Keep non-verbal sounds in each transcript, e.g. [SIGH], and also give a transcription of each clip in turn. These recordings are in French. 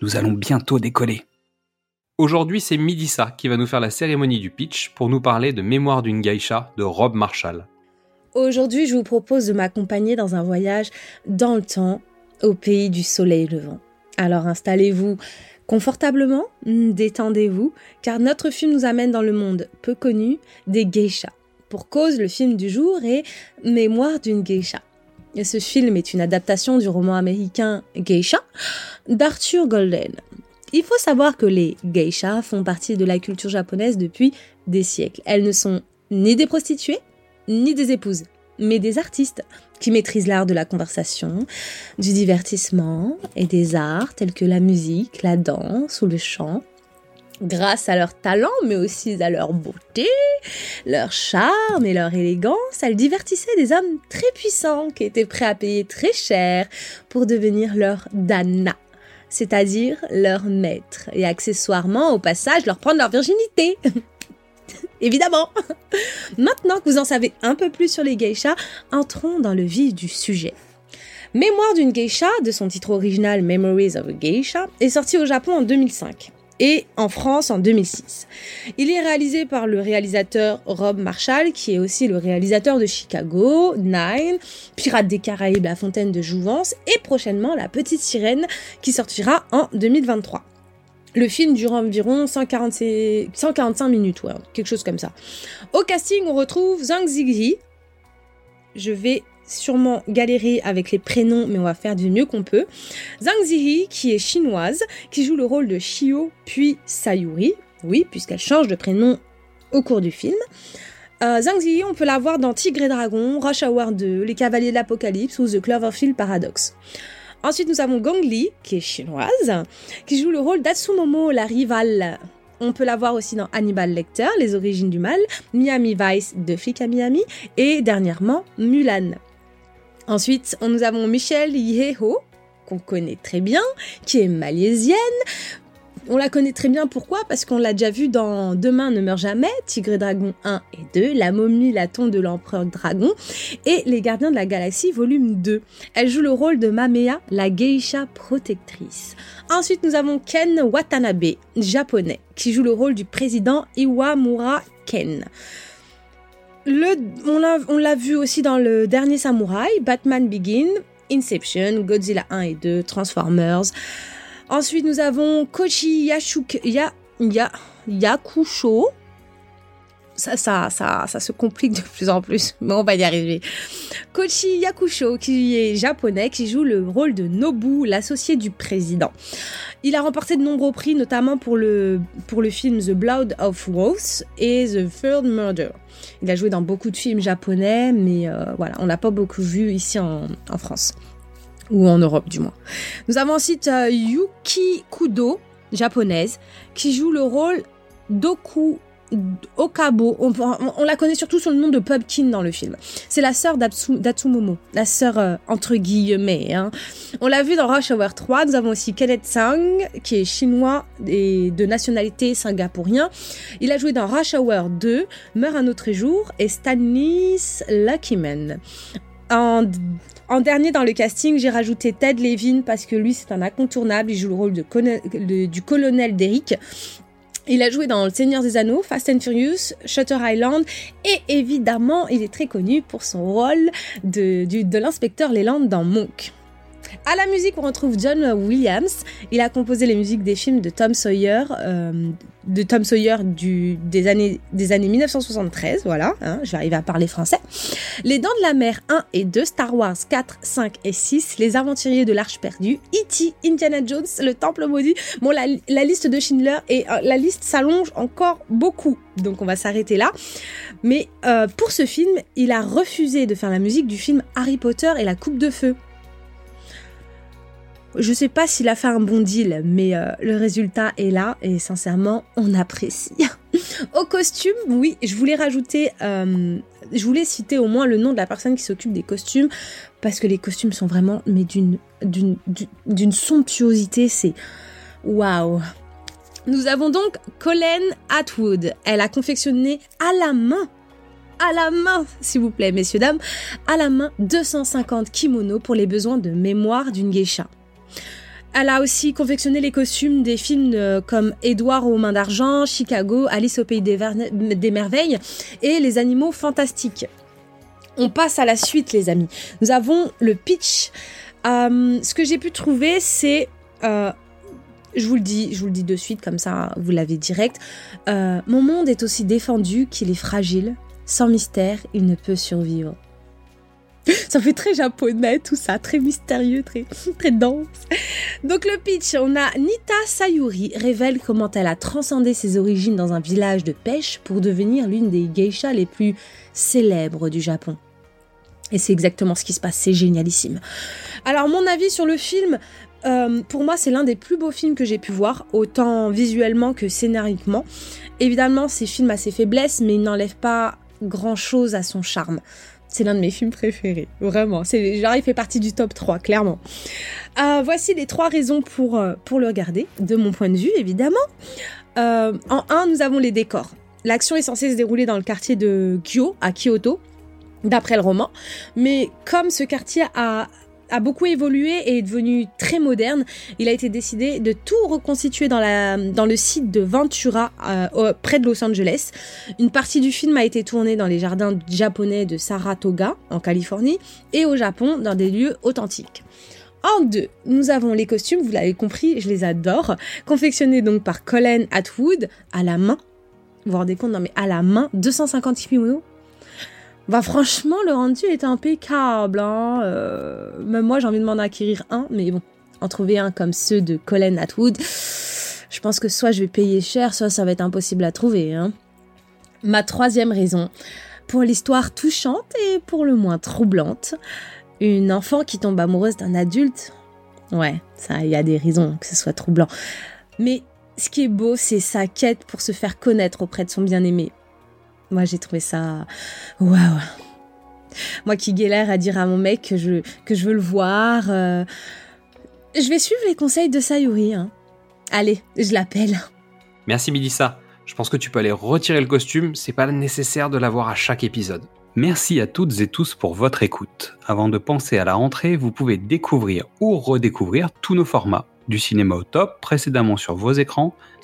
nous allons bientôt décoller. Aujourd'hui, c'est Midissa qui va nous faire la cérémonie du pitch pour nous parler de Mémoire d'une geisha de Rob Marshall. Aujourd'hui, je vous propose de m'accompagner dans un voyage dans le temps au pays du soleil levant. Alors installez-vous confortablement, détendez-vous, car notre film nous amène dans le monde peu connu des geishas. Pour cause, le film du jour est Mémoire d'une geisha. Ce film est une adaptation du roman américain Geisha d'Arthur Golden. Il faut savoir que les geishas font partie de la culture japonaise depuis des siècles. Elles ne sont ni des prostituées, ni des épouses, mais des artistes qui maîtrisent l'art de la conversation, du divertissement et des arts tels que la musique, la danse ou le chant grâce à leur talent, mais aussi à leur beauté, leur charme et leur élégance, elles divertissaient des hommes très puissants qui étaient prêts à payer très cher pour devenir leur dana, c'est-à-dire leur maître, et accessoirement, au passage, leur prendre leur virginité. [LAUGHS] Évidemment. Maintenant que vous en savez un peu plus sur les geishas, entrons dans le vif du sujet. Mémoire d'une geisha, de son titre original Memories of a Geisha, est sorti au Japon en 2005 et en France en 2006. Il est réalisé par le réalisateur Rob Marshall, qui est aussi le réalisateur de Chicago, Nine, Pirates des Caraïbes, La Fontaine de Jouvence et prochainement La Petite Sirène qui sortira en 2023. Le film dure environ 145 minutes, ouais, quelque chose comme ça. Au casting, on retrouve Zhang Ziyi. Je vais sûrement galérer avec les prénoms, mais on va faire du mieux qu'on peut. Zhang Ziyi, qui est chinoise, qui joue le rôle de Shio puis Sayuri, oui, puisqu'elle change de prénom au cours du film. Euh, Zhang Ziyi, on peut la voir dans Tigre et Dragon, Rush Hour 2, Les Cavaliers de l'Apocalypse ou The Cloverfield Paradox. Ensuite, nous avons Gong Li, qui est chinoise, qui joue le rôle d'Atsumomo, la rivale on peut la voir aussi dans Hannibal Lecter, Les origines du mal, Miami Vice de Flic à Miami et dernièrement Mulan. Ensuite, nous avons Michelle Yeho, qu'on connaît très bien, qui est malaisienne. On la connaît très bien pourquoi? Parce qu'on l'a déjà vue dans Demain ne meurt jamais, Tigre et Dragon 1 et 2, La momie, la tombe de l'empereur dragon et Les gardiens de la galaxie volume 2. Elle joue le rôle de Mamea, la geisha protectrice. Ensuite, nous avons Ken Watanabe, japonais, qui joue le rôle du président Iwamura Ken on l'a vu aussi dans le dernier Samouraï, Batman Begin, Inception, Godzilla 1 et 2, Transformers. Ensuite, nous avons Kochi Yashuk, ya, ya, Yakusho, ça, ça, ça, ça se complique de plus en plus, mais on va y arriver. Kochi Yakusho, qui est japonais, qui joue le rôle de Nobu, l'associé du président. Il a remporté de nombreux prix, notamment pour le, pour le film The Blood of Wolves et The Third Murder. Il a joué dans beaucoup de films japonais, mais euh, voilà, on l'a pas beaucoup vu ici en, en, France. Ou en Europe, du moins. Nous avons ensuite euh, Yuki Kudo, japonaise, qui joue le rôle d'Oku Okabo, on, la connaît surtout sous le nom de Pumpkin dans le film. C'est la sœur d'Atsumomo, la sœur euh, entre guillemets. Hein. On l'a vu dans Rush Hour 3. Nous avons aussi Kenneth Sang, qui est chinois et de nationalité singapourien. Il a joué dans Rush Hour 2, Meurt un autre jour et Stanis Luckyman. En, en, dernier dans le casting, j'ai rajouté Ted Levin parce que lui c'est un incontournable. Il joue le rôle du colonel Derrick il a joué dans Le Seigneur des Anneaux, Fast and Furious, Shutter Island et évidemment, il est très connu pour son rôle de, de l'inspecteur Leland dans Monk. À la musique, on retrouve John Williams. Il a composé les musiques des films de Tom Sawyer, euh, de Tom Sawyer du, des, années, des années 1973. Voilà, hein, je vais arriver à parler français. Les Dents de la Mer 1 et 2, Star Wars 4, 5 et 6, Les Aventuriers de l'Arche perdue, E.T., Indiana Jones, Le Temple maudit. Bon, la, la liste de Schindler et euh, la liste s'allonge encore beaucoup. Donc on va s'arrêter là. Mais euh, pour ce film, il a refusé de faire la musique du film Harry Potter et la Coupe de Feu. Je sais pas s'il a fait un bon deal, mais euh, le résultat est là et sincèrement, on apprécie. [LAUGHS] au costume, oui, je voulais rajouter, euh, je voulais citer au moins le nom de la personne qui s'occupe des costumes parce que les costumes sont vraiment, mais d'une somptuosité, c'est waouh. Nous avons donc Colleen Atwood. Elle a confectionné à la main à la main, s'il vous plaît, messieurs, dames, à la main 250 kimonos pour les besoins de mémoire d'une geisha. Elle a aussi confectionné les costumes des films comme Édouard aux mains d'argent, Chicago, Alice au pays des, merveilles et Les animaux fantastiques. On passe à la suite, les amis. Nous avons le pitch. Euh, ce que j'ai pu trouver, c'est euh, je vous le dis, je vous le dis de suite, comme ça vous l'avez direct. Euh, mon monde est aussi défendu qu'il est fragile. Sans mystère, il ne peut survivre. [LAUGHS] Ça fait très japonais tout ça, très mystérieux, très, dense. Donc le pitch, on a Nita Sayuri révèle comment elle a transcendé ses origines dans un village de pêche pour devenir l'une des geishas les plus célèbres du Japon. Et c'est exactement ce qui se passe, c'est génialissime. Alors mon avis sur le film, euh, pour moi, c'est l'un des plus beaux films que j'ai pu voir, autant visuellement que scénariquement. Évidemment, ces films a ses faiblesses, mais il n'enlève pas grand-chose à son charme. C'est l'un de mes films préférés, vraiment. C'est genre il fait partie du top 3, clairement. Euh, voici les trois raisons pour, euh, pour le regarder, de mon point de vue, évidemment. en un, nous avons les décors. L'action est censée se dérouler dans le quartier de Kyo, à Kyoto, d'après le roman. Mais comme ce quartier a a beaucoup évolué et est devenu très moderne. Il a été décidé de tout reconstituer dans, la, dans le site de Ventura, euh, près de Los Angeles. Une partie du film a été tournée dans les jardins japonais de Saratoga, en Californie, et au Japon, dans des lieux authentiques. En deux, nous avons les costumes, vous l'avez compris, je les adore, confectionnés donc par Colin Atwood à la main. Vous vous rendez compte, non mais à la main, 250 kimonos bah franchement, le rendu est impeccable. Hein. Euh, même moi, j'ai envie de m'en acquérir un, mais bon, en trouver un comme ceux de Colin Atwood, je pense que soit je vais payer cher, soit ça va être impossible à trouver. Hein. Ma troisième raison, pour l'histoire touchante et pour le moins troublante, une enfant qui tombe amoureuse d'un adulte. Ouais, ça, il y a des raisons que ce soit troublant. Mais ce qui est beau, c'est sa quête pour se faire connaître auprès de son bien-aimé. Moi, j'ai trouvé ça waouh. Moi qui galère à dire à mon mec que je, que je veux le voir, euh, je vais suivre les conseils de Sayuri. Hein. Allez, je l'appelle. Merci Milissa. Je pense que tu peux aller retirer le costume, c'est pas nécessaire de l'avoir à chaque épisode. Merci à toutes et tous pour votre écoute. Avant de penser à la rentrée, vous pouvez découvrir ou redécouvrir tous nos formats. Du cinéma au top, précédemment sur vos écrans,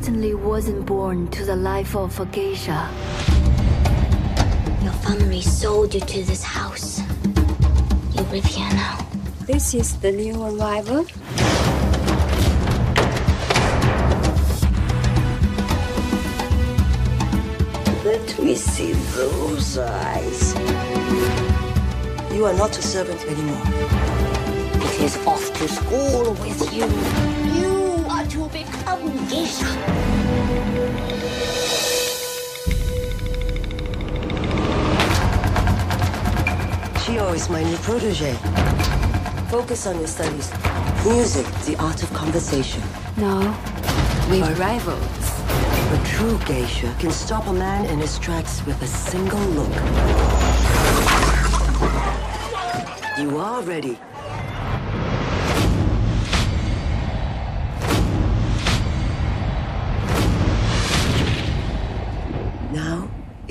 Certainly wasn't born to the life of a geisha. Your family sold you to this house. You live here now. This is the new arrival. Let me see those eyes. You are not a servant anymore. It is off to school with you. You to become geisha. Chio is my new protege. Focus on your studies. Music, the art of conversation. No, we are rivals. A true geisha can stop a man in his tracks with a single look. You are ready.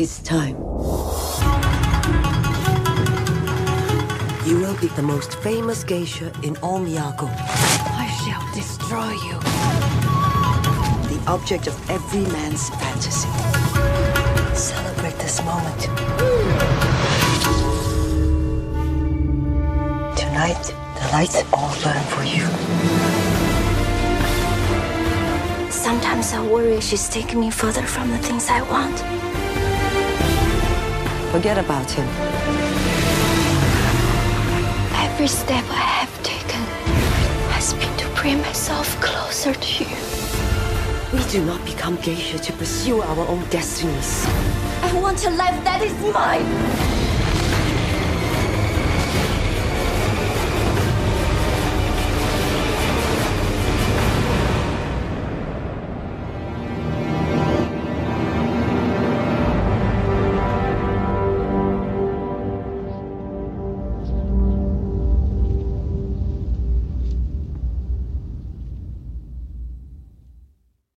It's time. You will be the most famous geisha in all Miyako. I shall destroy you. The object of every man's fantasy. Celebrate this moment. Tonight, the lights all burn for you. Sometimes I worry she's taking me further from the things I want. Forget about him. Every step I have taken has been to bring myself closer to you. We do not become geisha to pursue our own destinies. I want a life that is mine.